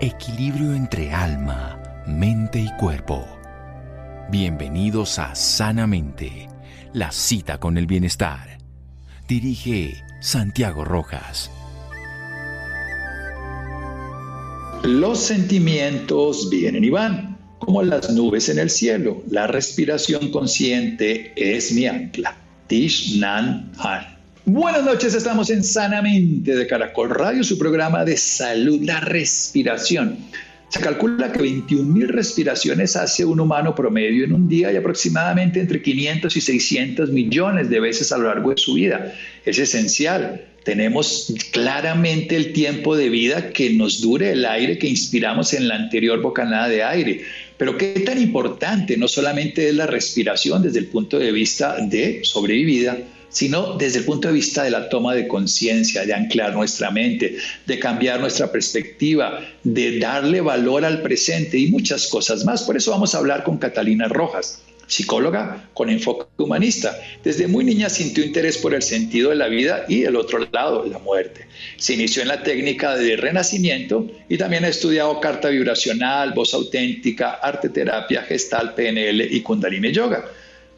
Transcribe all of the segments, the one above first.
Equilibrio entre alma, mente y cuerpo. Bienvenidos a Sanamente, la cita con el bienestar. Dirige Santiago Rojas. Los sentimientos vienen y van, como las nubes en el cielo. La respiración consciente es mi ancla. Tish. Buenas noches, estamos en Sanamente de Caracol Radio, su programa de salud, la respiración. Se calcula que 21.000 respiraciones hace un humano promedio en un día y aproximadamente entre 500 y 600 millones de veces a lo largo de su vida. Es esencial. Tenemos claramente el tiempo de vida que nos dure el aire que inspiramos en la anterior bocanada de aire. Pero qué tan importante no solamente es la respiración desde el punto de vista de sobrevivida, sino desde el punto de vista de la toma de conciencia, de anclar nuestra mente, de cambiar nuestra perspectiva, de darle valor al presente y muchas cosas más. Por eso vamos a hablar con Catalina Rojas, psicóloga con enfoque humanista. Desde muy niña sintió interés por el sentido de la vida y el otro lado, la muerte. Se inició en la técnica de renacimiento y también ha estudiado carta vibracional, voz auténtica, arte terapia, gestal, PNL y kundalini yoga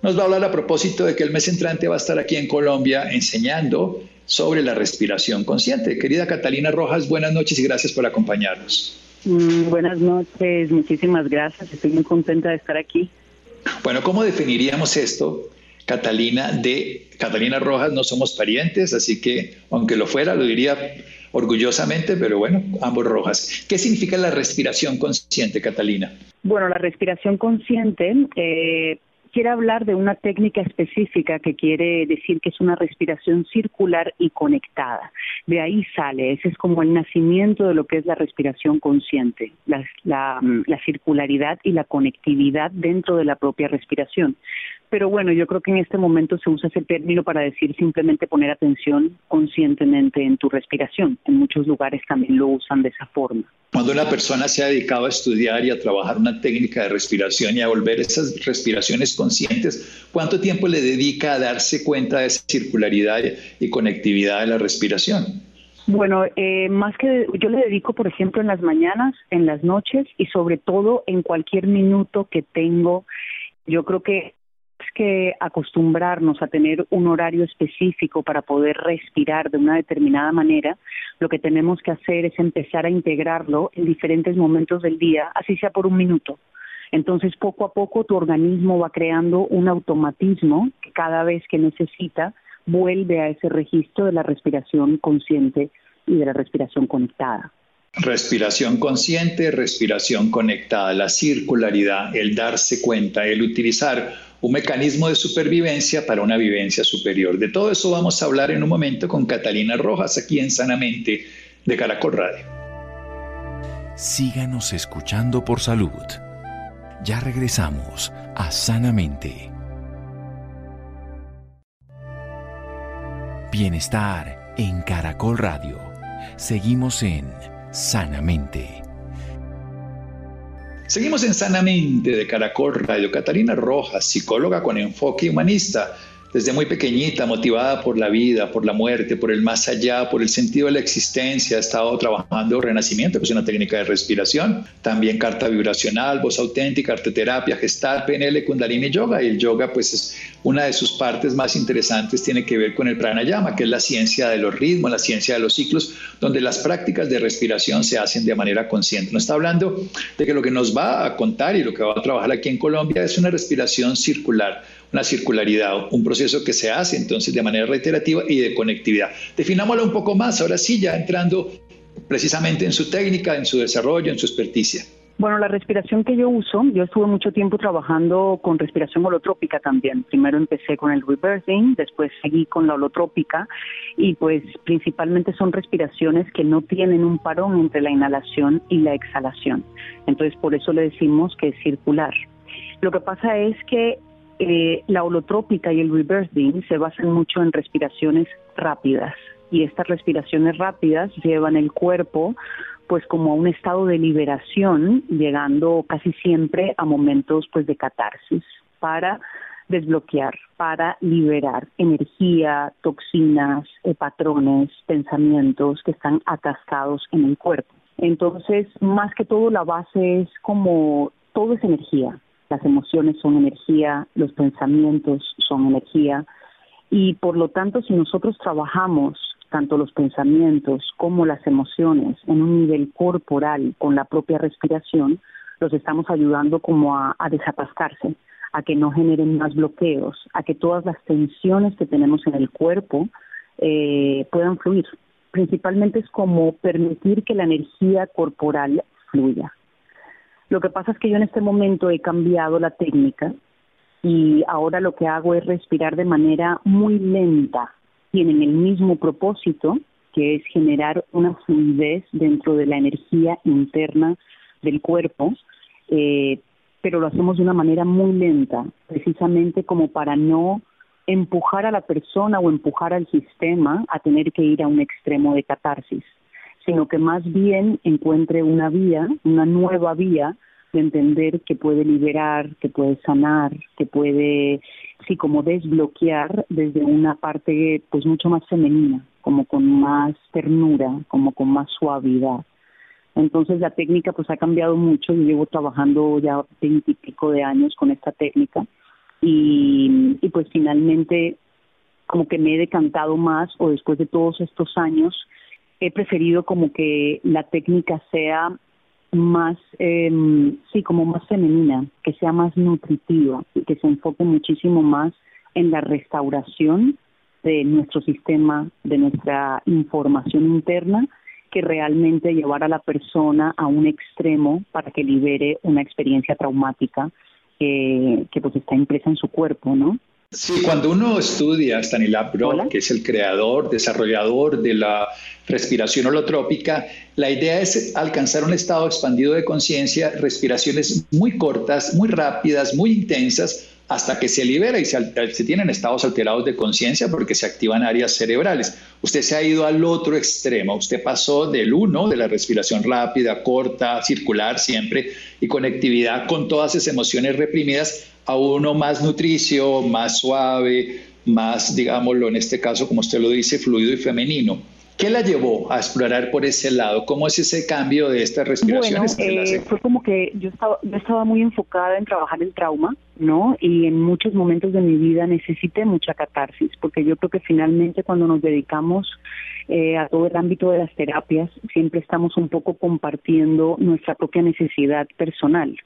nos va a hablar a propósito de que el mes entrante va a estar aquí en Colombia enseñando sobre la respiración consciente. Querida Catalina Rojas, buenas noches y gracias por acompañarnos. Mm, buenas noches, muchísimas gracias, estoy muy contenta de estar aquí. Bueno, ¿cómo definiríamos esto? Catalina de Catalina Rojas no somos parientes, así que aunque lo fuera, lo diría orgullosamente, pero bueno, ambos rojas. ¿Qué significa la respiración consciente, Catalina? Bueno, la respiración consciente eh, quiere hablar de una técnica específica que quiere decir que es una respiración circular y conectada. De ahí sale, ese es como el nacimiento de lo que es la respiración consciente, la, la, la circularidad y la conectividad dentro de la propia respiración. Pero bueno, yo creo que en este momento se usa ese término para decir simplemente poner atención conscientemente en tu respiración. En muchos lugares también lo usan de esa forma. Cuando una persona se ha dedicado a estudiar y a trabajar una técnica de respiración y a volver esas respiraciones conscientes, ¿cuánto tiempo le dedica a darse cuenta de esa circularidad y conectividad de la respiración? Bueno, eh, más que yo le dedico, por ejemplo, en las mañanas, en las noches y sobre todo en cualquier minuto que tengo. Yo creo que que acostumbrarnos a tener un horario específico para poder respirar de una determinada manera, lo que tenemos que hacer es empezar a integrarlo en diferentes momentos del día, así sea por un minuto. Entonces, poco a poco tu organismo va creando un automatismo que cada vez que necesita vuelve a ese registro de la respiración consciente y de la respiración conectada. Respiración consciente, respiración conectada, la circularidad, el darse cuenta, el utilizar un mecanismo de supervivencia para una vivencia superior. De todo eso vamos a hablar en un momento con Catalina Rojas aquí en Sanamente de Caracol Radio. Síganos escuchando por salud. Ya regresamos a Sanamente. Bienestar en Caracol Radio. Seguimos en Sanamente. Seguimos en Sanamente de Caracol Radio. Catalina Rojas, psicóloga con enfoque humanista desde muy pequeñita, motivada por la vida, por la muerte, por el más allá, por el sentido de la existencia, ha estado trabajando Renacimiento, que es una técnica de respiración, también carta vibracional, voz auténtica, arteterapia, gestal, PNL, Kundalini Yoga. Y el yoga, pues es una de sus partes más interesantes, tiene que ver con el pranayama, que es la ciencia de los ritmos, la ciencia de los ciclos, donde las prácticas de respiración se hacen de manera consciente. No está hablando de que lo que nos va a contar y lo que va a trabajar aquí en Colombia es una respiración circular una circularidad, un proceso que se hace entonces de manera reiterativa y de conectividad. Definámoslo un poco más, ahora sí, ya entrando precisamente en su técnica, en su desarrollo, en su experticia. Bueno, la respiración que yo uso, yo estuve mucho tiempo trabajando con respiración holotrópica también. Primero empecé con el rebirthing, después seguí con la holotrópica y pues principalmente son respiraciones que no tienen un parón entre la inhalación y la exhalación. Entonces por eso le decimos que es circular. Lo que pasa es que eh, la holotrópica y el rebirthing se basan mucho en respiraciones rápidas y estas respiraciones rápidas llevan el cuerpo pues como a un estado de liberación, llegando casi siempre a momentos pues de catarsis para desbloquear, para liberar energía, toxinas, eh, patrones, pensamientos que están atascados en el cuerpo. Entonces, más que todo, la base es como todo es energía. Las emociones son energía, los pensamientos son energía. Y por lo tanto, si nosotros trabajamos tanto los pensamientos como las emociones en un nivel corporal con la propia respiración, los estamos ayudando como a, desatascarse, a que no generen más bloqueos, a que todas las tensiones que tenemos en el cuerpo eh, puedan fluir. Principalmente es como permitir que la energía corporal fluya. Lo que pasa es que yo en este momento he cambiado la técnica y ahora lo que hago es respirar de manera muy lenta. Tienen el mismo propósito, que es generar una fluidez dentro de la energía interna del cuerpo, eh, pero lo hacemos de una manera muy lenta, precisamente como para no empujar a la persona o empujar al sistema a tener que ir a un extremo de catarsis sino que más bien encuentre una vía, una nueva vía de entender que puede liberar, que puede sanar, que puede, sí, como desbloquear desde una parte pues mucho más femenina, como con más ternura, como con más suavidad. Entonces la técnica pues ha cambiado mucho, yo llevo trabajando ya veintipico de años con esta técnica y, y pues finalmente como que me he decantado más o después de todos estos años he preferido como que la técnica sea más, eh, sí, como más femenina, que sea más nutritiva, que se enfoque muchísimo más en la restauración de nuestro sistema, de nuestra información interna, que realmente llevar a la persona a un extremo para que libere una experiencia traumática que pues está impresa en su cuerpo, ¿no? Sí, cuando uno estudia a Stanislav Grof, que es el creador, desarrollador de la respiración holotrópica, la idea es alcanzar un estado expandido de conciencia, respiraciones muy cortas, muy rápidas, muy intensas, hasta que se libera y se, se tienen estados alterados de conciencia porque se activan áreas cerebrales. Usted se ha ido al otro extremo, usted pasó del uno, de la respiración rápida, corta, circular siempre, y conectividad con todas esas emociones reprimidas, a uno más nutricio, más suave, más, digámoslo, en este caso, como usted lo dice, fluido y femenino. ¿Qué la llevó a explorar por ese lado? ¿Cómo es ese cambio de estas respiraciones? Bueno, eh, fue como que yo estaba, yo estaba muy enfocada en trabajar el trauma, ¿no? Y en muchos momentos de mi vida necesité mucha catarsis, porque yo creo que finalmente cuando nos dedicamos eh, a todo el ámbito de las terapias, siempre estamos un poco compartiendo nuestra propia necesidad personal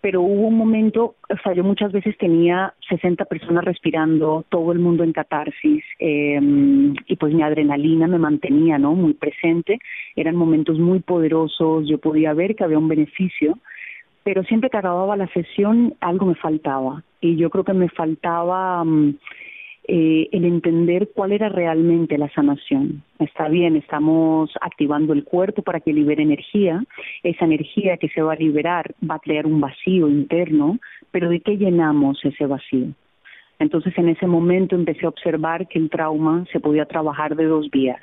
pero hubo un momento, o sea, yo muchas veces tenía 60 personas respirando, todo el mundo en catarsis, em, y pues mi adrenalina me mantenía, ¿no? Muy presente, eran momentos muy poderosos, yo podía ver que había un beneficio, pero siempre que acababa la sesión algo me faltaba, y yo creo que me faltaba... Mm, eh, el entender cuál era realmente la sanación. Está bien, estamos activando el cuerpo para que libere energía, esa energía que se va a liberar va a crear un vacío interno, pero ¿de qué llenamos ese vacío? Entonces en ese momento empecé a observar que el trauma se podía trabajar de dos vías.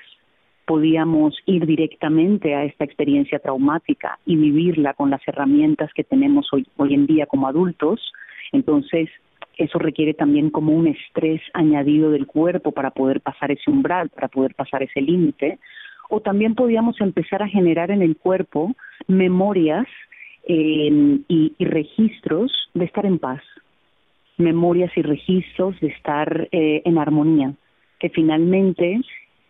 Podíamos ir directamente a esta experiencia traumática y vivirla con las herramientas que tenemos hoy, hoy en día como adultos. Entonces eso requiere también como un estrés añadido del cuerpo para poder pasar ese umbral, para poder pasar ese límite. O también podíamos empezar a generar en el cuerpo memorias eh, y, registros de estar en paz, memorias y registros de estar eh, en armonía, que finalmente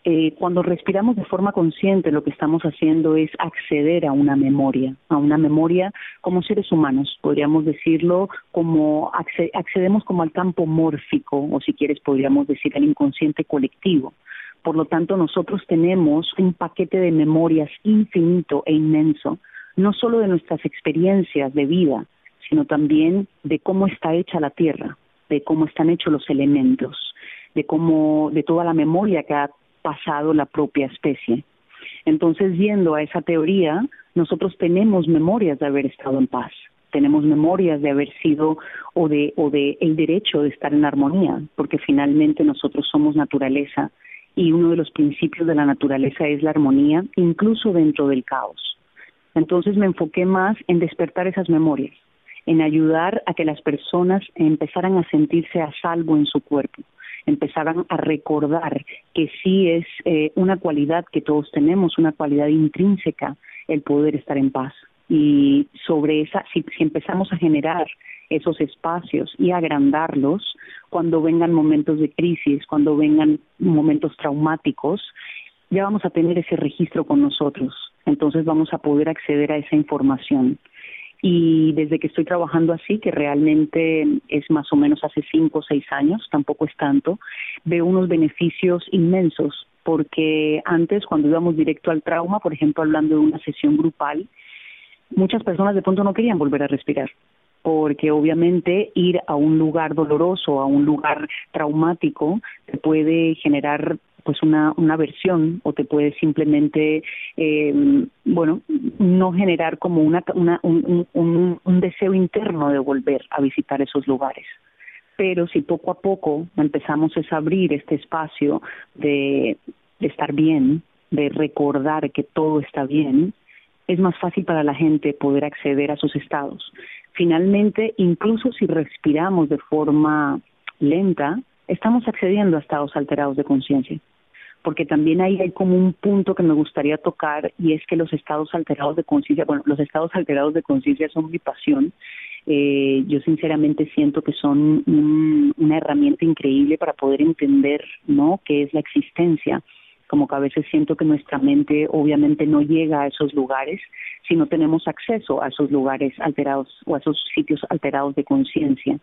eh, cuando respiramos de forma consciente lo que estamos haciendo es acceder a una memoria, a una memoria como seres humanos, podríamos decirlo como accedemos como al campo mórfico o si quieres podríamos decir al inconsciente colectivo. Por lo tanto, nosotros tenemos un paquete de memorias infinito e inmenso, no solo de nuestras experiencias de vida, sino también de cómo está hecha la Tierra, de cómo están hechos los elementos, de cómo de toda la memoria que ha pasado la propia especie. Entonces, yendo a esa teoría, nosotros tenemos memorias de haber estado en paz, tenemos memorias de haber sido o de o de el derecho de estar en armonía, porque finalmente nosotros somos naturaleza y uno de los principios de la naturaleza es la armonía, incluso dentro del caos. Entonces me enfoqué más en despertar esas memorias, en ayudar a que las personas empezaran a sentirse a salvo en su cuerpo, empezaran a recordar que sí es eh, una cualidad que todos tenemos, una cualidad intrínseca el poder estar en paz. Y sobre esa, si, si empezamos a generar esos espacios y agrandarlos cuando vengan momentos de crisis, cuando vengan momentos traumáticos, ya vamos a tener ese registro con nosotros. Entonces vamos a poder acceder a esa información. Y desde que estoy trabajando así, que realmente es más o menos hace cinco o seis años, tampoco es tanto, veo unos beneficios inmensos, porque antes cuando íbamos directo al trauma, por ejemplo, hablando de una sesión grupal, muchas personas de pronto no querían volver a respirar porque obviamente ir a un lugar doloroso, a un lugar traumático, te puede generar pues una, una aversión o te puede simplemente, eh, bueno, no generar como una, una un, un, un deseo interno de volver a visitar esos lugares pero si poco a poco empezamos a abrir este espacio de, de, estar bien, de recordar que todo está bien, es más fácil para la gente poder acceder a sus estados. Finalmente, incluso si respiramos de forma lenta, estamos accediendo a estados alterados de conciencia porque también ahí hay como un punto que me gustaría tocar y es que los estados alterados de conciencia, bueno, los estados alterados de conciencia son mi pasión. Eh, yo sinceramente siento que son una herramienta increíble para poder entender, ¿no? Qué es la existencia como que a veces siento que nuestra mente obviamente no llega a esos lugares si no tenemos acceso a esos lugares alterados o a esos sitios alterados de conciencia.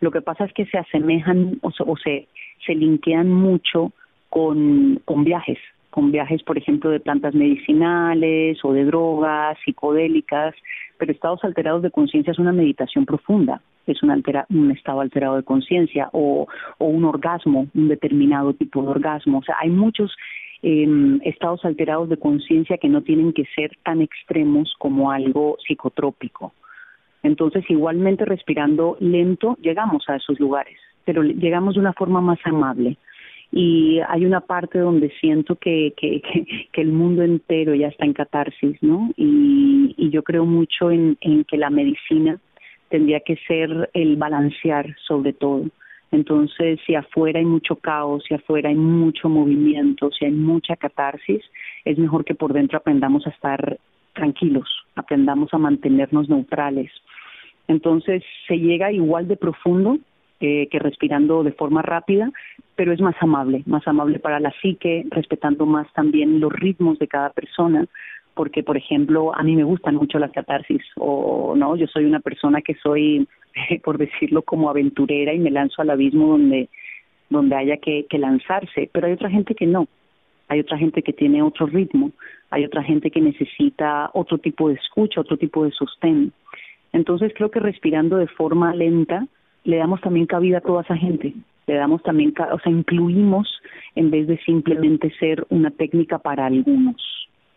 Lo que pasa es que se asemejan o, o se, se linkean mucho con, viajes, con viajes, por ejemplo, de plantas medicinales o de drogas psicodélicas, pero estados alterados de conciencia es una meditación profunda, es un, altera, un estado alterado de conciencia o, un orgasmo, un determinado tipo de orgasmo. O sea, hay muchos eh, estados alterados de conciencia que no tienen que ser tan extremos como algo psicotrópico. Entonces, igualmente respirando lento, llegamos a esos lugares, pero llegamos de una forma más amable y hay una parte donde siento que, que, que, el mundo entero ya está en catarsis, ¿no? Y, y yo creo mucho en, en que la medicina tendría que ser el balancear sobre todo. Entonces, si afuera hay mucho caos, si afuera hay mucho movimiento, si hay mucha catarsis, es mejor que por dentro aprendamos a estar tranquilos, aprendamos a mantenernos neutrales. Entonces, se llega igual de profundo eh, que respirando de forma rápida, pero es más amable, más amable para la psique, respetando más también los ritmos de cada persona, porque por ejemplo a mí me gustan mucho las catarsis o no, yo soy una persona que soy, por decirlo, como aventurera y me lanzo al abismo donde donde haya que, que lanzarse, pero hay otra gente que no, hay otra gente que tiene otro ritmo, hay otra gente que necesita otro tipo de escucha, otro tipo de sostén. Entonces creo que respirando de forma lenta le damos también cabida a toda esa gente, le damos también, o sea, incluimos en vez de simplemente ser una técnica para algunos.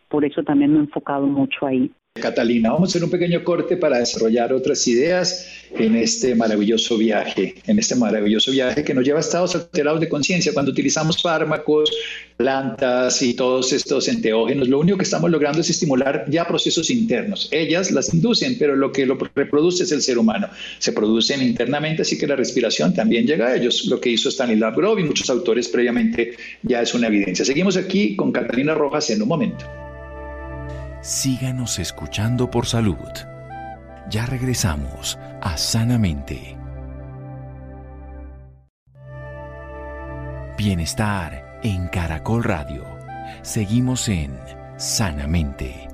Por eso también me he enfocado mucho ahí. Catalina, vamos a hacer un pequeño corte para desarrollar otras ideas en este maravilloso viaje, en este maravilloso viaje que nos lleva a estados alterados de conciencia. Cuando utilizamos fármacos, plantas y todos estos enteógenos, lo único que estamos logrando es estimular ya procesos internos. Ellas las inducen, pero lo que lo reproduce es el ser humano. Se producen internamente, así que la respiración también llega a ellos. Lo que hizo Stanislav Grof y muchos autores previamente ya es una evidencia. Seguimos aquí con Catalina Rojas en un momento. Síganos escuchando por salud. Ya regresamos a Sanamente. Bienestar en Caracol Radio. Seguimos en Sanamente.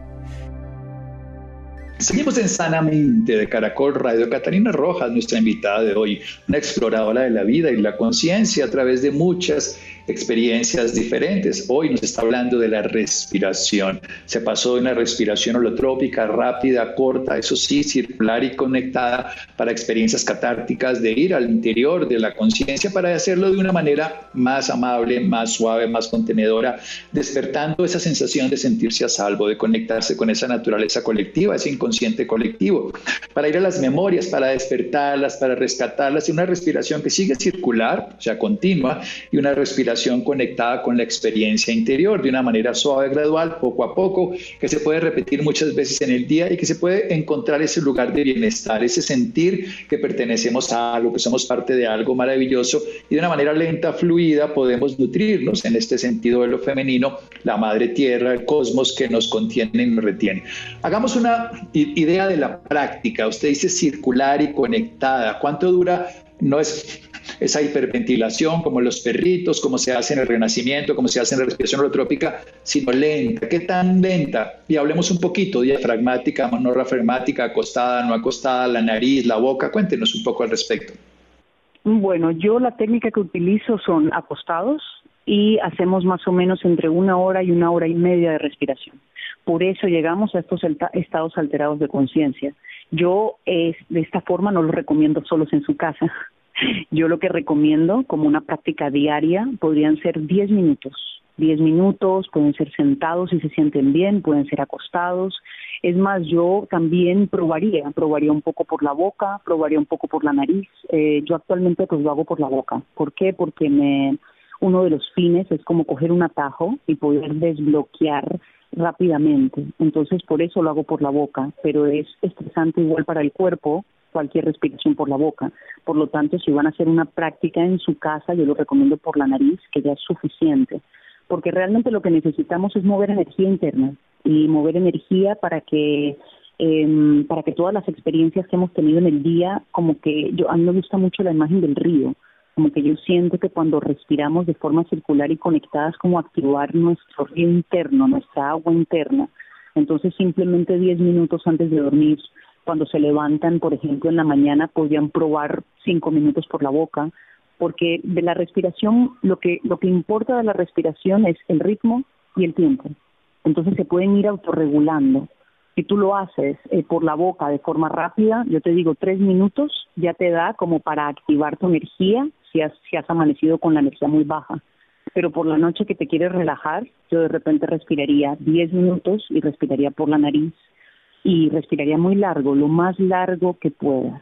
Seguimos en Sanamente de Caracol Radio. Catalina Rojas, nuestra invitada de hoy, una exploradora de la vida y la conciencia a través de muchas experiencias diferentes. Hoy nos está hablando de la respiración. Se pasó de una respiración holotrópica rápida, corta, eso sí, circular y conectada para experiencias catárticas, de ir al interior de la conciencia para hacerlo de una manera más amable, más suave, más contenedora, despertando esa sensación de sentirse a salvo, de conectarse con esa naturaleza colectiva, ese inconsciente colectivo, para ir a las memorias, para despertarlas, para rescatarlas, y una respiración que sigue circular, o sea, continua, y una respiración conectada con la experiencia interior de una manera suave, gradual, poco a poco, que se puede repetir muchas veces en el día y que se puede encontrar ese lugar de bienestar, ese sentir que pertenecemos a algo, que somos parte de algo maravilloso y de una manera lenta, fluida, podemos nutrirnos en este sentido de lo femenino, la madre tierra, el cosmos que nos contiene y nos retiene. Hagamos una idea de la práctica. Usted dice circular y conectada. ¿Cuánto dura? No es esa hiperventilación como los perritos, como se hace en el renacimiento, como se hace en la respiración holotrópica, sino lenta. ¿Qué tan lenta? Y hablemos un poquito, diafragmática, no diafragmática, acostada, no acostada, la nariz, la boca. Cuéntenos un poco al respecto. Bueno, yo la técnica que utilizo son acostados y hacemos más o menos entre una hora y una hora y media de respiración. Por eso llegamos a estos estados alterados de conciencia. Yo de esta forma no lo recomiendo solos en su casa. Yo lo que recomiendo como una práctica diaria podrían ser 10 minutos. 10 minutos, pueden ser sentados si se sienten bien, pueden ser acostados. Es más, yo también probaría, probaría un poco por la boca, probaría un poco por la nariz. Eh, yo actualmente pues lo hago por la boca. ¿Por qué? Porque me, uno de los fines es como coger un atajo y poder desbloquear rápidamente. Entonces, por eso lo hago por la boca, pero es estresante igual para el cuerpo cualquier respiración por la boca. Por lo tanto, si van a hacer una práctica en su casa, yo lo recomiendo por la nariz, que ya es suficiente, porque realmente lo que necesitamos es mover energía interna y mover energía para que eh, para que todas las experiencias que hemos tenido en el día, como que yo a mí me gusta mucho la imagen del río, como que yo siento que cuando respiramos de forma circular y conectadas, como activar nuestro río interno, nuestra agua interna. Entonces simplemente 10 minutos antes de dormir cuando se levantan, por ejemplo, en la mañana, podrían probar cinco minutos por la boca, porque de la respiración, lo que, lo que importa de la respiración es el ritmo y el tiempo. Entonces se pueden ir autorregulando. Si tú lo haces eh, por la boca de forma rápida, yo te digo tres minutos, ya te da como para activar tu energía si has, si has amanecido con la energía muy baja. Pero por la noche que te quieres relajar, yo de repente respiraría diez minutos y respiraría por la nariz y respiraría muy largo, lo más largo que puedas.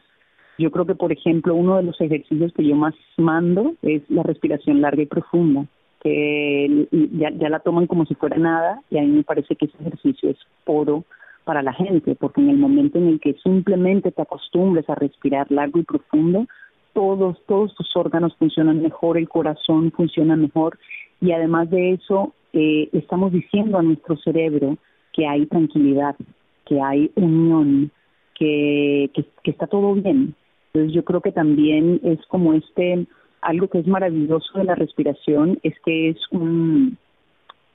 Yo creo que, por ejemplo, uno de los ejercicios que yo más mando es la respiración larga y profunda, que ya, ya la toman como si fuera nada y a mí me parece que ese ejercicio es oro para la gente, porque en el momento en el que simplemente te acostumbres a respirar largo y profundo, todos, todos tus órganos funcionan mejor, el corazón funciona mejor y además de eso eh, estamos diciendo a nuestro cerebro que hay tranquilidad, que hay unión, que, que, está todo bien. Entonces yo creo que también es como este, algo que es maravilloso de la respiración es que es un,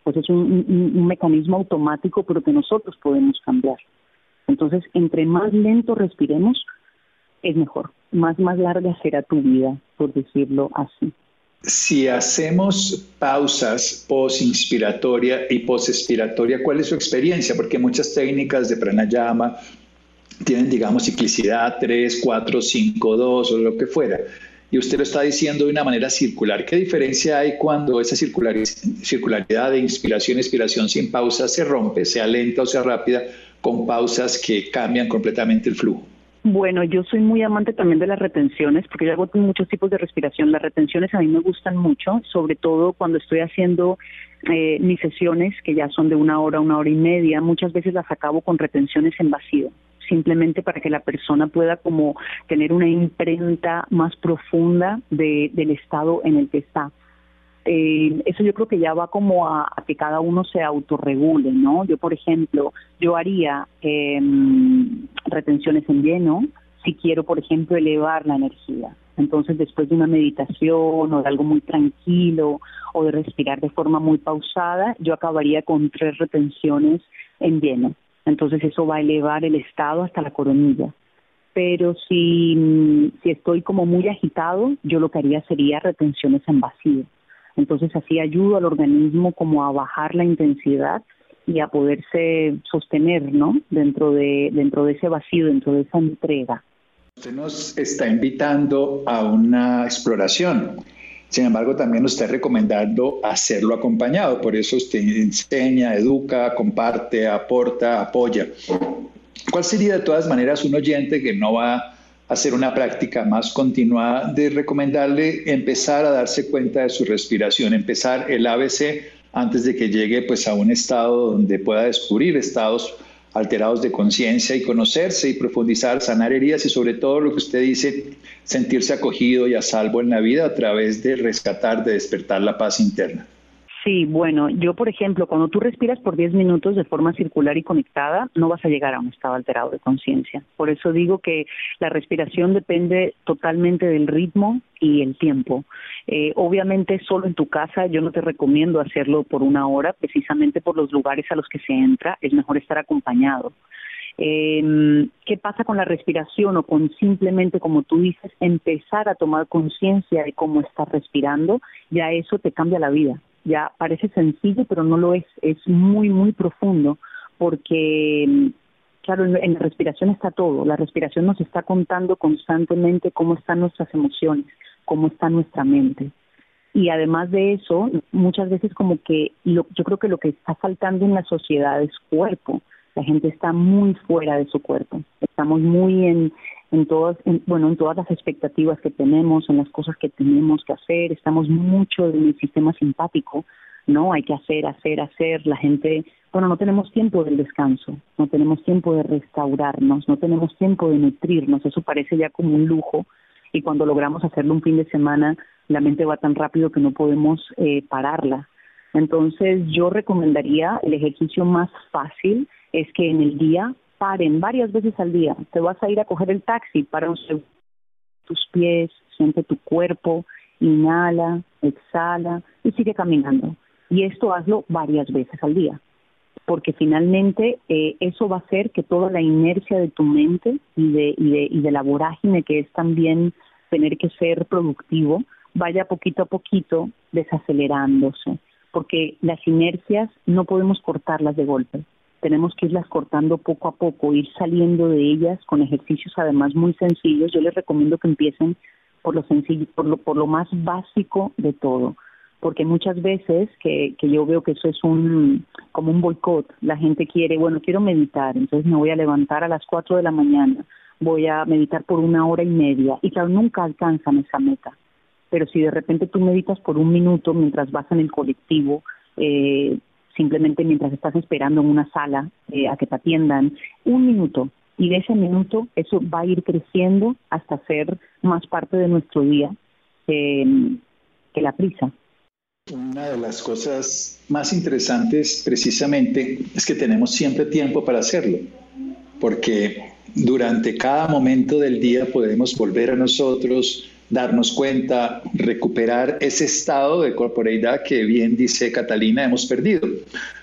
pues es un, mecanismo automático, pero que nosotros podemos cambiar. Entonces, entre más lento respiremos, es mejor. Más, más larga será tu vida, por decirlo así. Si hacemos pausas post-inspiratoria y post-expiratoria, ¿cuál es su experiencia? Porque muchas técnicas de pranayama tienen, digamos, ciclicidad 3, 4, 5, 2 o lo que fuera. Y usted lo está diciendo de una manera circular. ¿Qué diferencia hay cuando esa circularidad de inspiración, expiración sin pausa se rompe, sea lenta o sea rápida, con pausas que cambian completamente el flujo? Bueno, yo soy muy amante también de las retenciones, porque yo hago muchos tipos de respiración. Las retenciones a mí me gustan mucho, sobre todo cuando estoy haciendo eh, mis sesiones, que ya son de una hora, una hora y media. Muchas veces las acabo con retenciones en vacío, simplemente para que la persona pueda como tener una imprenta más profunda de, del estado en el que está eh, eso yo creo que ya va como a, que cada uno se autorregule, ¿no? Yo, por ejemplo, yo haría em, retenciones en lleno si quiero, por ejemplo, elevar la energía. Entonces, después de una meditación o de algo muy tranquilo o de respirar de forma muy pausada, yo acabaría con tres retenciones en lleno. Entonces, eso va a elevar el estado hasta la coronilla. Pero si, si estoy como muy agitado, yo lo que haría sería retenciones en vacío. Entonces así ayuda al organismo como a bajar la intensidad y a poderse sostener, ¿no? Dentro de dentro de ese vacío, dentro de esa entrega. Usted nos está invitando a una exploración. Sin embargo, también nos está recomendando hacerlo acompañado. Por eso usted enseña, educa, comparte, aporta, apoya. ¿Cuál sería de todas maneras un oyente que no va hacer una práctica más continuada de recomendarle empezar a darse cuenta de su respiración, empezar el ABC antes de que llegue pues a un estado donde pueda descubrir estados alterados de conciencia y conocerse y profundizar, sanar heridas y sobre todo lo que usted dice, sentirse acogido y a salvo en la vida a través de rescatar, de despertar la paz interna. Sí, bueno, yo por ejemplo, cuando tú respiras por 10 minutos de forma circular y conectada, no vas a llegar a un estado alterado de conciencia. Por eso digo que la respiración depende totalmente del ritmo y el tiempo. Eh, obviamente solo en tu casa yo no te recomiendo hacerlo por una hora, precisamente por los lugares a los que se entra, es mejor estar acompañado. Eh, ¿Qué pasa con la respiración o con simplemente, como tú dices, empezar a tomar conciencia de cómo estás respirando? Ya eso te cambia la vida ya parece sencillo, pero no lo es, es muy, muy profundo, porque, claro, en, la respiración está todo, la respiración nos está contando constantemente cómo están nuestras emociones, cómo está nuestra mente. Y además de eso, muchas veces como que yo creo que lo que está faltando en la sociedad es cuerpo. La gente está muy fuera de su cuerpo. Estamos muy en, en todas, bueno, en todas las expectativas que tenemos, en las cosas que tenemos que hacer, estamos mucho en el sistema simpático, ¿no? Hay que hacer, hacer, hacer, la gente, bueno, no tenemos tiempo del descanso, no tenemos tiempo de restaurarnos, no tenemos tiempo de nutrirnos, eso parece ya como un lujo y cuando logramos hacerlo un fin de semana, la mente va tan rápido que no podemos eh, pararla. Entonces, yo recomendaría el ejercicio más fácil es que en el día paren varias veces al día. Te vas a ir a coger el taxi, para un tus pies, siente tu cuerpo, inhala, exhala y sigue caminando. Y esto hazlo varias veces al día, porque finalmente eh, eso va a hacer que toda la inercia de tu mente y de, y, de, y de la vorágine que es también tener que ser productivo, vaya poquito a poquito desacelerándose, porque las inercias no podemos cortarlas de golpe tenemos que irlas cortando poco a poco, ir saliendo de ellas con ejercicios además muy sencillos. Yo les recomiendo que empiecen por lo sencillo, por lo, por lo más básico de todo, porque muchas veces que, que yo veo que eso es un como un boicot, la gente quiere, bueno, quiero meditar, entonces me voy a levantar a las 4 de la mañana, voy a meditar por una hora y media, y claro, nunca alcanzan esa meta. Pero si de repente tú meditas por un minuto mientras vas en el colectivo, eh, simplemente mientras estás esperando en una sala eh, a que te atiendan, un minuto. Y de ese minuto eso va a ir creciendo hasta ser más parte de nuestro día que la prisa. Una de las cosas más interesantes precisamente es que tenemos siempre tiempo para hacerlo, porque durante cada momento del día podemos volver a nosotros, darnos cuenta, recuperar ese estado de corporeidad que bien dice Catalina hemos perdido.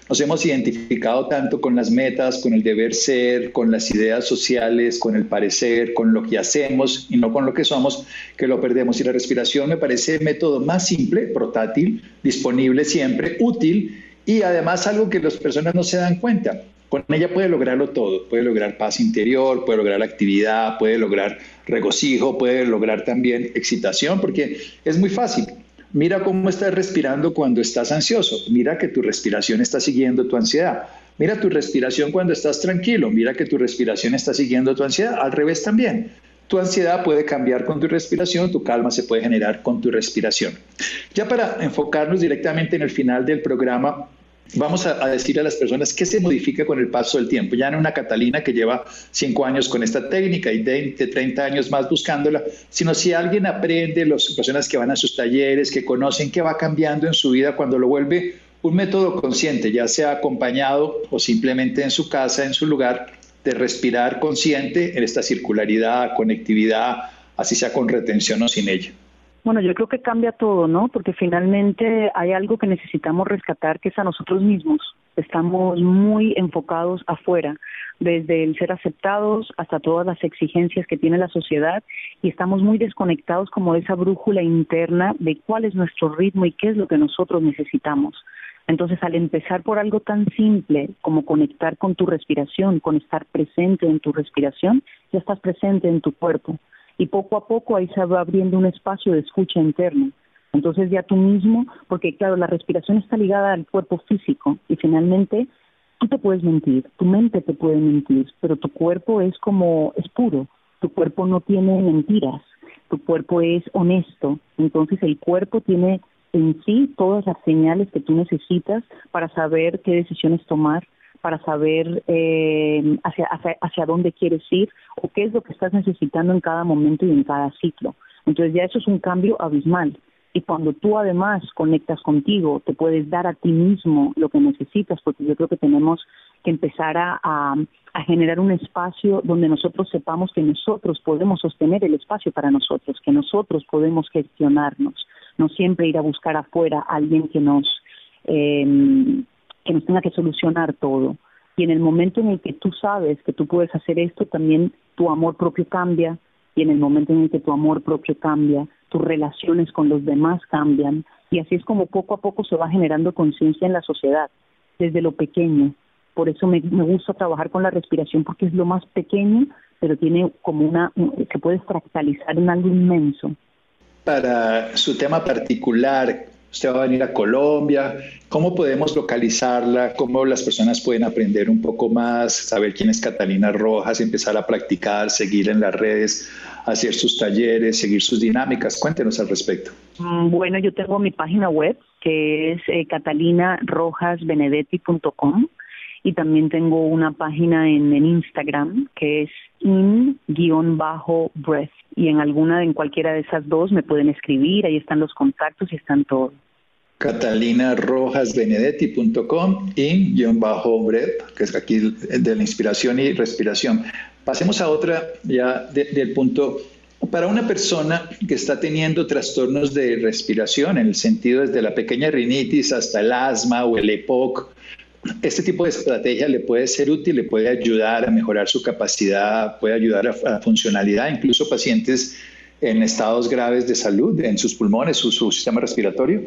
Nos hemos identificado tanto con las metas, con el deber ser, con las ideas sociales, con el parecer, con lo que hacemos y no con lo que somos, que lo perdemos. Y la respiración me parece el método más simple, portátil, disponible siempre, útil y además algo que las personas no se dan cuenta. Con ella puede lograrlo todo, puede lograr paz interior, puede lograr actividad, puede lograr regocijo, puede lograr también excitación, porque es muy fácil. Mira cómo estás respirando cuando estás ansioso, mira que tu respiración está siguiendo tu ansiedad. Mira tu respiración cuando estás tranquilo, mira que tu respiración está siguiendo tu ansiedad, al revés también. Tu ansiedad puede cambiar con tu respiración, tu calma se puede generar con tu respiración. Ya para enfocarnos directamente en el final del programa, vamos a, decir a las personas qué se modifica con el paso del tiempo. Ya no una Catalina que lleva cinco años con esta técnica y 20, 30 años más buscándola, sino si alguien aprende, las personas que van a sus talleres, que conocen qué va cambiando en su vida cuando lo vuelve un método consciente, ya sea acompañado o simplemente en su casa, en su lugar, de respirar consciente en esta circularidad, conectividad, así sea con retención o sin ella. Bueno, yo creo que cambia todo, ¿no? Porque finalmente hay algo que necesitamos rescatar que es a nosotros mismos. Estamos muy enfocados afuera, desde el ser aceptados hasta todas las exigencias que tiene la sociedad y estamos muy desconectados como de esa brújula interna de cuál es nuestro ritmo y qué es lo que nosotros necesitamos. Entonces, al empezar por algo tan simple como conectar con tu respiración, con estar presente en tu respiración, ya estás presente en tu cuerpo y poco a poco ahí se va abriendo un espacio de escucha interna. Entonces ya tú mismo, porque claro, la respiración está ligada al cuerpo físico y finalmente tú te puedes mentir, tu mente te puede mentir, pero tu cuerpo es como, es puro. tu cuerpo no tiene mentiras, tu cuerpo es honesto, entonces el cuerpo tiene en sí todas las señales que tú necesitas para saber qué decisiones tomar, para saber eh, hacia, hacia, hacia dónde quieres ir o qué es lo que estás necesitando en cada momento y en cada ciclo. Entonces ya eso es un cambio abismal. Y cuando tú además conectas contigo, te puedes dar a ti mismo lo que necesitas, porque yo creo que tenemos que empezar a, a, generar un espacio donde nosotros sepamos que nosotros podemos sostener el espacio para nosotros, que nosotros podemos gestionarnos, no siempre ir a buscar afuera a alguien que nos, eh, que nos tenga que solucionar todo. Y en el momento en el que tú sabes que tú puedes hacer esto, también tu amor propio cambia, y en el momento en el que tu amor propio cambia, tus relaciones con los demás cambian y así es como poco a poco se va generando conciencia en la sociedad, desde lo pequeño. Por eso me, me, gusta trabajar con la respiración porque es lo más pequeño, pero tiene como una, que puede fractalizar en algo inmenso. Para su tema particular, usted va a venir a Colombia, ¿cómo podemos localizarla? ¿Cómo las personas pueden aprender un poco más, saber quién es Catalina Rojas, empezar a practicar, seguir en las redes, hacer sus talleres, seguir sus dinámicas? Cuéntenos al respecto. Mm, bueno, yo tengo mi página web que es eh, catalinarojasbenedetti.com y también tengo una página en, en Instagram que es in-breath y en alguna, en cualquiera de esas dos me pueden escribir, ahí están los contactos y están todo. catalinarojasbenedetti.com in-breath, que es aquí de la inspiración y respiración. Pasemos a otra ya del punto para una persona que está teniendo trastornos de respiración, en el sentido desde la pequeña rinitis hasta el asma o el EPOC, este tipo de estrategia le puede ser útil, le puede ayudar a mejorar su capacidad, puede ayudar a, a funcionalidad, incluso pacientes en estados graves de salud, en sus pulmones, su, su sistema respiratorio.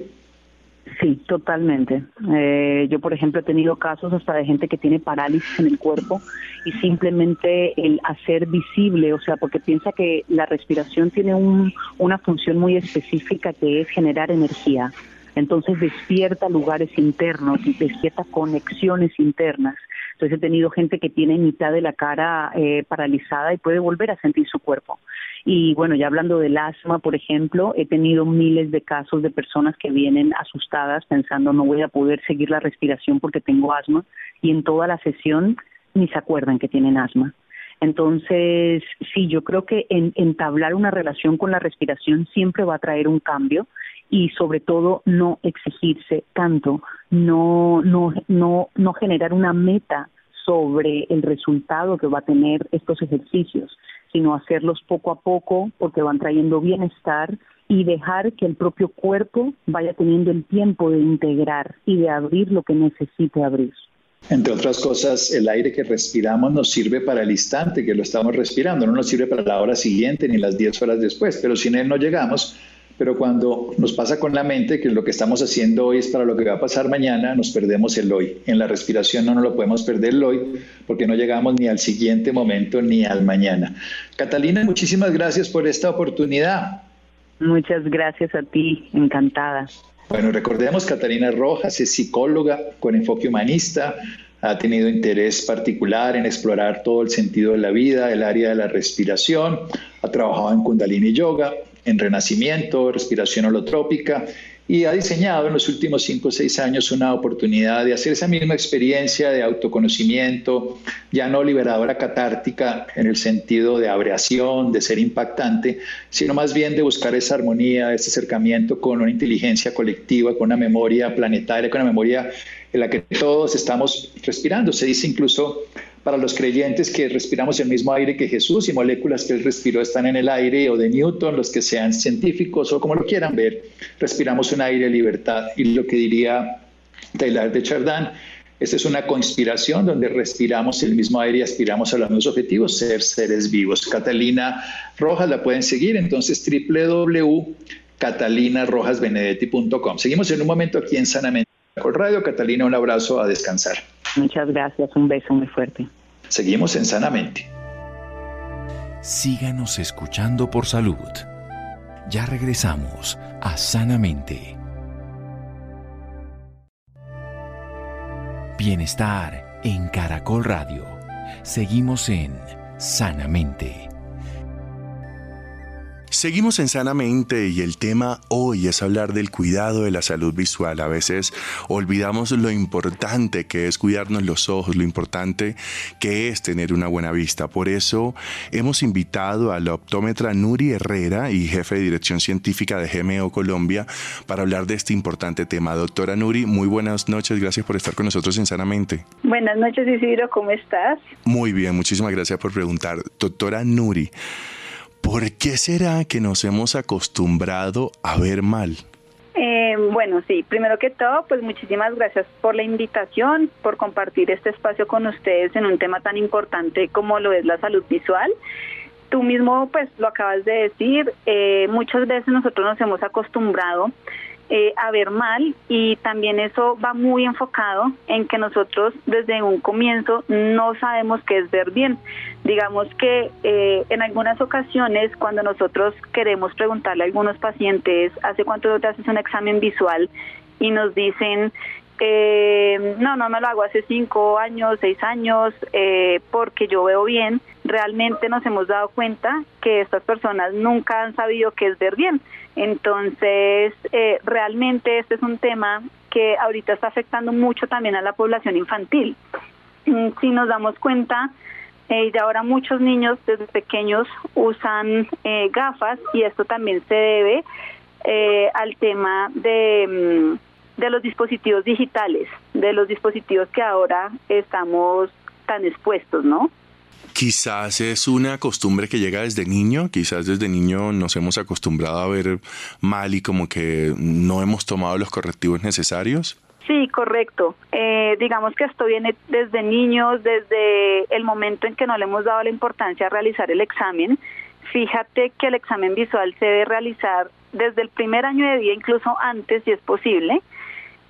Sí, totalmente. Eh, yo, por ejemplo, he tenido casos hasta de gente que tiene parálisis en el cuerpo y simplemente el hacer visible, o sea, porque piensa que la respiración tiene un, una función muy específica que es generar energía. Entonces despierta lugares internos despierta conexiones internas. Entonces he tenido gente que tiene mitad de la cara eh, paralizada y puede volver a sentir su cuerpo. Y bueno, ya hablando del asma, por ejemplo, he tenido miles de casos de personas que vienen asustadas pensando no voy a poder seguir la respiración porque tengo asma y en toda la sesión ni se acuerdan que tienen asma. Entonces, sí, yo creo que en, entablar una relación con la respiración siempre va a traer un cambio y sobre todo no exigirse tanto, no, no, no, no generar una meta sobre el resultado que va a tener estos ejercicios, sino hacerlos poco a poco porque van trayendo bienestar y dejar que el propio cuerpo vaya teniendo el tiempo de integrar y de abrir lo que necesite abrir. Entre otras cosas, el aire que respiramos nos sirve para el instante que lo estamos respirando, no nos sirve para la hora siguiente ni las 10 horas después, pero sin él no llegamos pero cuando nos pasa con la mente que lo que estamos haciendo hoy es para lo que va a pasar mañana, nos perdemos el hoy. En la respiración no nos lo podemos perder el hoy porque no llegamos ni al siguiente momento ni al mañana. Catalina, muchísimas gracias por esta oportunidad. Muchas gracias a ti, encantada. Bueno, recordemos, Catalina Rojas es psicóloga con enfoque humanista, ha tenido interés particular en explorar todo el sentido de la vida, el área de la respiración, ha trabajado en Kundalini Yoga, en renacimiento, respiración holotrópica, y ha diseñado en los últimos cinco o seis años una oportunidad de hacer esa misma experiencia de autoconocimiento, ya no liberadora catártica en el sentido de abreación, de ser impactante, sino más bien de buscar esa armonía, ese acercamiento con una inteligencia colectiva, con una memoria planetaria, con una memoria en la que todos estamos respirando. Se dice incluso para los creyentes que respiramos el mismo aire que Jesús y moléculas que él respiró están en el aire o de Newton, los que sean científicos o como lo quieran ver, respiramos un aire de libertad y lo que diría Taylor de Chardin, esta es una conspiración donde respiramos el mismo aire y aspiramos a los mismos objetivos, ser seres vivos. Catalina Rojas la pueden seguir, entonces www.catalinarojasbenedetti.com. Seguimos en un momento aquí en Sanamente con Radio. Catalina, un abrazo a descansar. Muchas gracias, un beso muy fuerte. Seguimos en Sanamente. Síganos escuchando por salud. Ya regresamos a Sanamente. Bienestar en Caracol Radio. Seguimos en Sanamente. Seguimos en Sanamente y el tema hoy es hablar del cuidado de la salud visual. A veces olvidamos lo importante que es cuidarnos los ojos, lo importante que es tener una buena vista. Por eso hemos invitado a la optómetra Nuri Herrera y jefe de dirección científica de GMO Colombia para hablar de este importante tema. Doctora Nuri, muy buenas noches, gracias por estar con nosotros en Sanamente. Buenas noches Isidro, ¿cómo estás? Muy bien, muchísimas gracias por preguntar. Doctora Nuri, ¿Por qué será que nos hemos acostumbrado a ver mal? Eh, bueno, sí, primero que todo, pues muchísimas gracias por la invitación, por compartir este espacio con ustedes en un tema tan importante como lo es la salud visual. Tú mismo, pues lo acabas de decir, eh, muchas veces nosotros nos hemos acostumbrado eh, a ver mal y también eso va muy enfocado en que nosotros desde un comienzo no sabemos qué es ver bien. Digamos que eh, en algunas ocasiones cuando nosotros queremos preguntarle a algunos pacientes hace cuánto te haces un examen visual y nos dicen eh, no, no me lo hago hace cinco años, seis años, eh, porque yo veo bien. Realmente nos hemos dado cuenta que estas personas nunca han sabido qué es ver bien. Entonces, eh, realmente este es un tema que ahorita está afectando mucho también a la población infantil. Mm, si nos damos cuenta, eh, y ahora muchos niños desde pequeños usan eh, gafas y esto también se debe al tema de, mm, de los dispositivos digitales, de los dispositivos que ahora estamos tan expuestos, ¿no? Quizás es una costumbre que llega desde niño, quizás desde niño nos hemos acostumbrado a ver mal y como que no hemos tomado los correctivos necesarios. Sí, correcto. Eh, digamos que esto viene desde niños, desde el momento en que no le hemos dado la importancia a realizar el examen. Fíjate que el examen visual se debe realizar desde el primer año de vida, incluso antes, si es posible,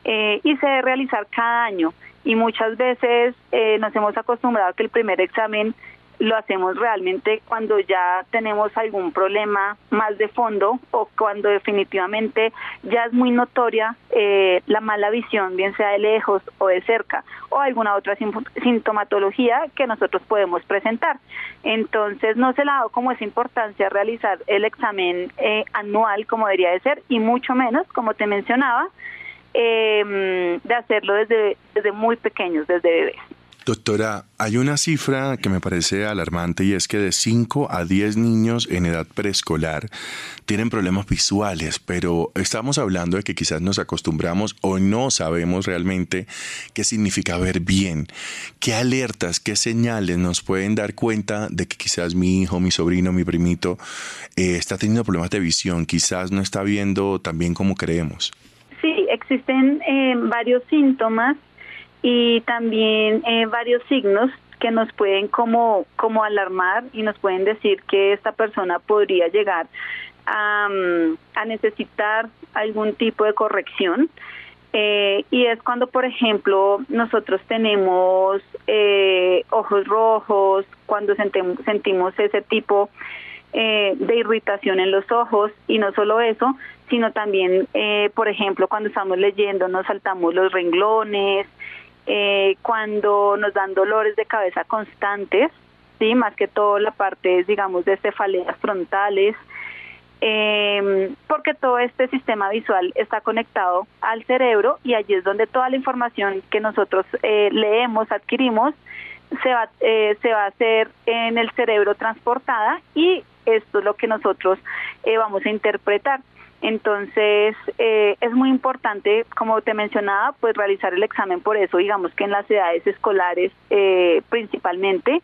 eh, y se debe realizar cada año. Y muchas veces eh, nos hemos acostumbrado a que el primer examen lo hacemos realmente cuando ya tenemos algún problema más de fondo o cuando definitivamente ya es muy notoria eh, la mala visión, bien sea de lejos o de cerca, o alguna otra sintomatología que nosotros podemos presentar. Entonces no se le ha dado como esa importancia realizar el examen eh, anual como debería de ser y mucho menos, como te mencionaba, eh, de hacerlo desde, desde muy pequeños, desde bebés. Doctora, hay una cifra que me parece alarmante y es que de 5 a 10 niños en edad preescolar tienen problemas visuales, pero estamos hablando de que quizás nos acostumbramos o no sabemos realmente qué significa ver bien. ¿Qué alertas, qué señales nos pueden dar cuenta de que quizás mi hijo, mi sobrino, mi primito eh, está teniendo problemas de visión, quizás no está viendo tan bien como creemos? Existen eh, varios síntomas y también eh, varios signos que nos pueden como, como alarmar y nos pueden decir que esta persona podría llegar a, mm, a necesitar algún tipo de corrección. Eh, y es cuando, por ejemplo, nosotros tenemos eh, ojos rojos, cuando sentimos, ese tipo eh, de irritación en los ojos y no solo eso, sino también, eh, por ejemplo, cuando estamos leyendo nos saltamos los renglones, eh, cuando nos dan dolores de cabeza constantes, sí, más que todo la parte, digamos, de cefaleas frontales, eh, porque todo este sistema visual está conectado al cerebro y allí es donde toda la información que nosotros eh, leemos, adquirimos, se va, eh, se va a hacer en el cerebro transportada y esto es lo que nosotros eh, vamos a interpretar. Entonces, eh, es muy importante, como te mencionaba, pues realizar el examen por eso, digamos que en las edades escolares eh, principalmente.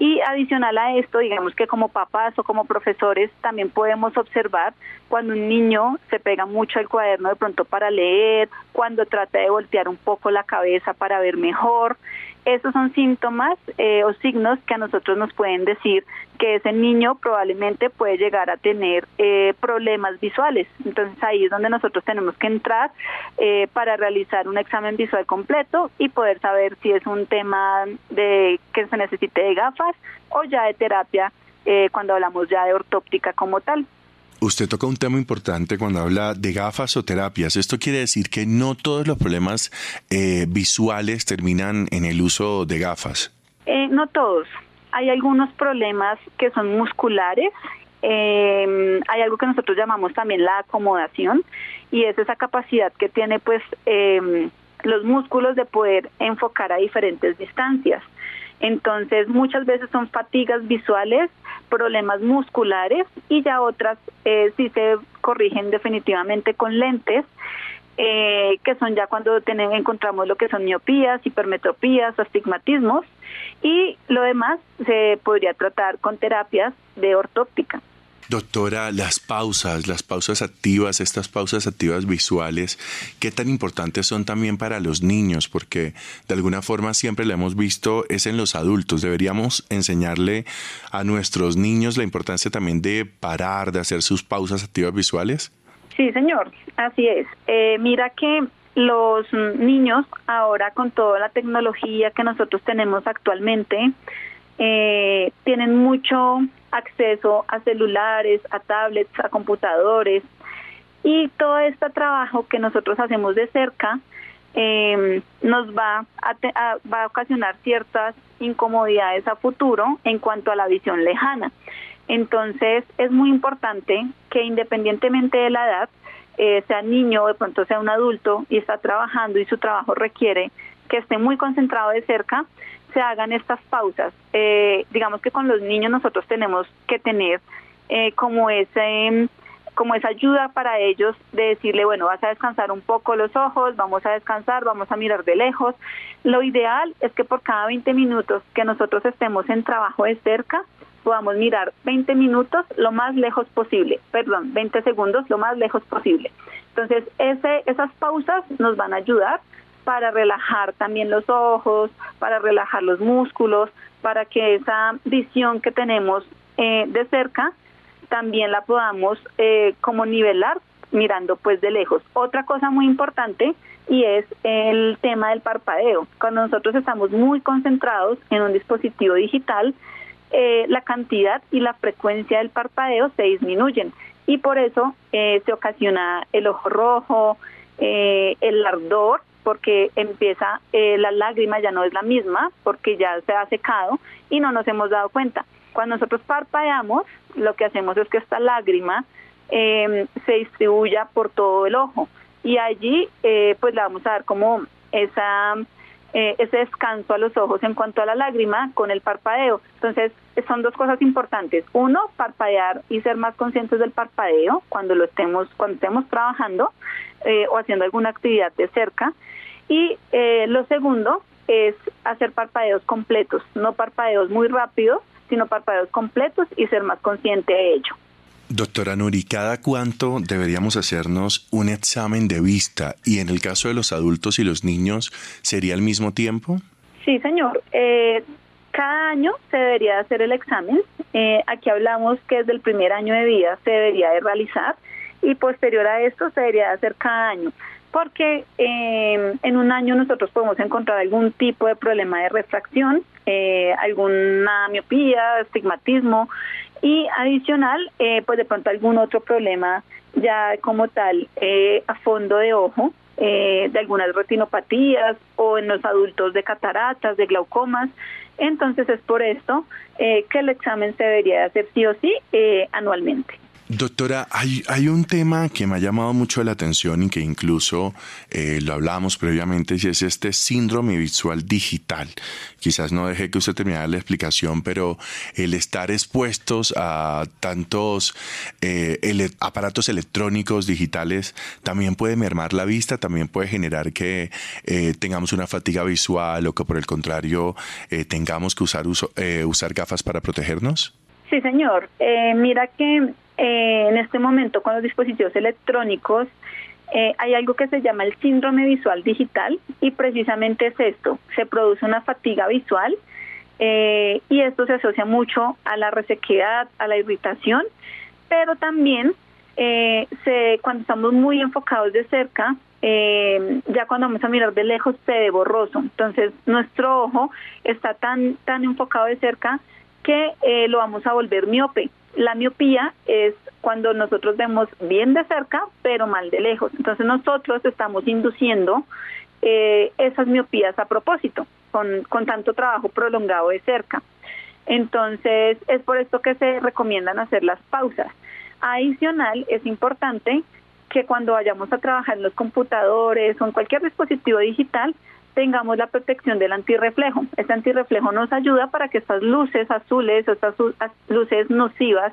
Y adicional a esto, digamos que como papás o como profesores también podemos observar cuando un niño se pega mucho al cuaderno de pronto para leer, cuando trata de voltear un poco la cabeza para ver mejor. Esos son síntomas eh, o signos que a nosotros nos pueden decir que ese niño probablemente puede llegar a tener eh, problemas visuales. Entonces ahí es donde nosotros tenemos que entrar eh, para realizar un examen visual completo y poder saber si es un tema de que se necesite de gafas o ya de terapia cuando hablamos ya de ortóptica como tal. Usted toca un tema importante cuando habla de gafas o terapias. Esto quiere decir que no todos los problemas eh, visuales terminan en el uso de gafas. Eh, no todos. Hay algunos problemas que son musculares eh, hay algo que nosotros llamamos también la acomodación y es esa capacidad que tiene pues eh, los músculos de poder enfocar a diferentes distancias. Entonces muchas veces son fatigas visuales, problemas musculares y ya otras eh, sí se corrigen definitivamente con lentes. Eh, que son ya cuando tenemos, encontramos lo que son miopías, hipermetropías, astigmatismos y lo demás se podría tratar con terapias de ortóptica. Doctora, las pausas, las pausas activas, estas pausas activas visuales, ¿qué tan importantes son también para los niños? Porque de alguna forma siempre lo hemos visto, es en los adultos. Deberíamos enseñarle a nuestros niños la importancia también de parar, de hacer sus pausas activas visuales. Sí, señor, así es. Eh, mira que los niños ahora con toda la tecnología que nosotros tenemos actualmente, eh, tienen mucho acceso a celulares, a tablets, a computadores y todo este trabajo que nosotros hacemos de cerca eh, nos va a, ocasionar ciertas incomodidades a futuro en cuanto a la visión lejana. Entonces es muy importante que independientemente de la edad, eh, sea niño o de pronto sea un adulto y está trabajando y su trabajo requiere que esté muy concentrado de cerca, se hagan estas pausas. Eh, digamos que con los niños nosotros tenemos que tener eh, como ese como esa ayuda para ellos de decirle, bueno, vas a descansar un poco los ojos, vamos a descansar, vamos a mirar de lejos. Lo ideal es que por cada 20 minutos que nosotros estemos en trabajo de cerca, podamos mirar 20 minutos lo más lejos posible, perdón, 20 segundos lo más lejos posible. Entonces, ese, esas pausas nos van a ayudar para relajar también los ojos, para relajar los músculos, para que esa visión que tenemos eh, de cerca también la podamos eh, como nivelar mirando pues de lejos. Otra cosa muy importante y es el tema del parpadeo. Cuando nosotros estamos muy concentrados en un dispositivo digital, eh, la cantidad y la frecuencia del parpadeo se disminuyen y por eso se ocasiona el ojo rojo, el ardor porque empieza eh, la lágrima ya no es la misma porque ya se ha secado y no nos hemos dado cuenta. Cuando nosotros parpadeamos, lo que hacemos es que esta lágrima em, se distribuya por todo el ojo y allí eh, pues le vamos a dar como esa eh, ese descanso a los ojos en cuanto a la lágrima con el parpadeo. Entonces, son dos cosas importantes. Uno, parpadear y ser más conscientes del parpadeo cuando lo estemos, cuando estemos trabajando eh, o haciendo alguna actividad de cerca. Y eh, lo segundo es hacer parpadeos completos, no parpadeos muy rápidos, sino parpadeos completos y ser más consciente de ello. Doctora Nuri, ¿cada cuánto deberíamos hacernos un examen de vista? Y en el caso de los adultos y los niños, ¿sería al mismo tiempo? Sí, señor. Eh, cada año se debería hacer el examen. Eh, aquí hablamos que desde el primer año de vida se debería de realizar y posterior a esto se debería hacer cada año porque eh, en un año nosotros podemos encontrar algún tipo de problema de refracción, eh, alguna miopía, estigmatismo y adicional, eh, pues de pronto algún otro problema ya como tal a fondo de ojo, de algunas retinopatías o en los adultos de cataratas, de glaucomas. Entonces es por esto que el examen se debería hacer sí o sí anualmente. Doctora, hay, hay, un tema que me ha llamado mucho la atención y que incluso eh, lo hablábamos previamente y es este síndrome visual digital. Quizás no dejé que usted terminara la explicación, pero el estar expuestos a tantos eh, aparatos electrónicos digitales también puede mermar la vista, también puede generar que eh, tengamos una fatiga visual o que por el contrario tengamos que usar, usar gafas para protegernos. Sí, señor. mira que eh, en este momento con los dispositivos electrónicos eh, hay algo que se llama el síndrome visual digital y precisamente es esto, se produce una fatiga visual eh, y esto se asocia mucho a la resequedad, a la irritación, pero también se, cuando estamos muy enfocados de cerca, ya cuando vamos a mirar de lejos se ve borroso. Entonces nuestro ojo está tan, tan enfocado de cerca que lo vamos a volver miope. La miopía es cuando nosotros vemos bien de cerca, pero mal de lejos. Entonces nosotros estamos induciendo eh, esas miopías a propósito, con, con tanto trabajo prolongado de cerca. Entonces, es por esto que se recomiendan hacer las pausas. Adicional, es importante que cuando vayamos a trabajar en los computadores o en cualquier dispositivo digital, tengamos la protección del antirreflejo. Este antirreflejo nos ayuda para que estas luces azules o estas luces nocivas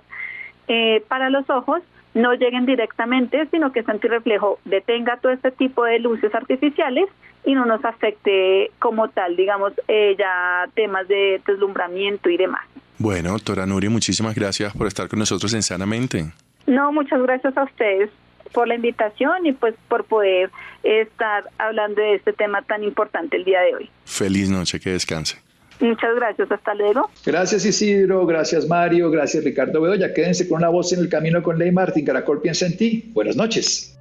eh, para los ojos no lleguen directamente, sino que este antirreflejo detenga todo este tipo de luces artificiales y no nos afecte como tal, digamos, eh, ya temas de deslumbramiento y demás. Bueno, doctora Nuri, muchísimas gracias por estar con nosotros en Sanamente. No, muchas gracias a ustedes por la invitación y pues por poder estar hablando de este tema tan importante el día de hoy. Feliz noche, que descanse. Muchas gracias, hasta luego. Gracias Isidro, gracias Mario, gracias Ricardo Bedoya. Quédense con una voz en el camino con Ley Martín. Caracol piensa en ti. Buenas noches.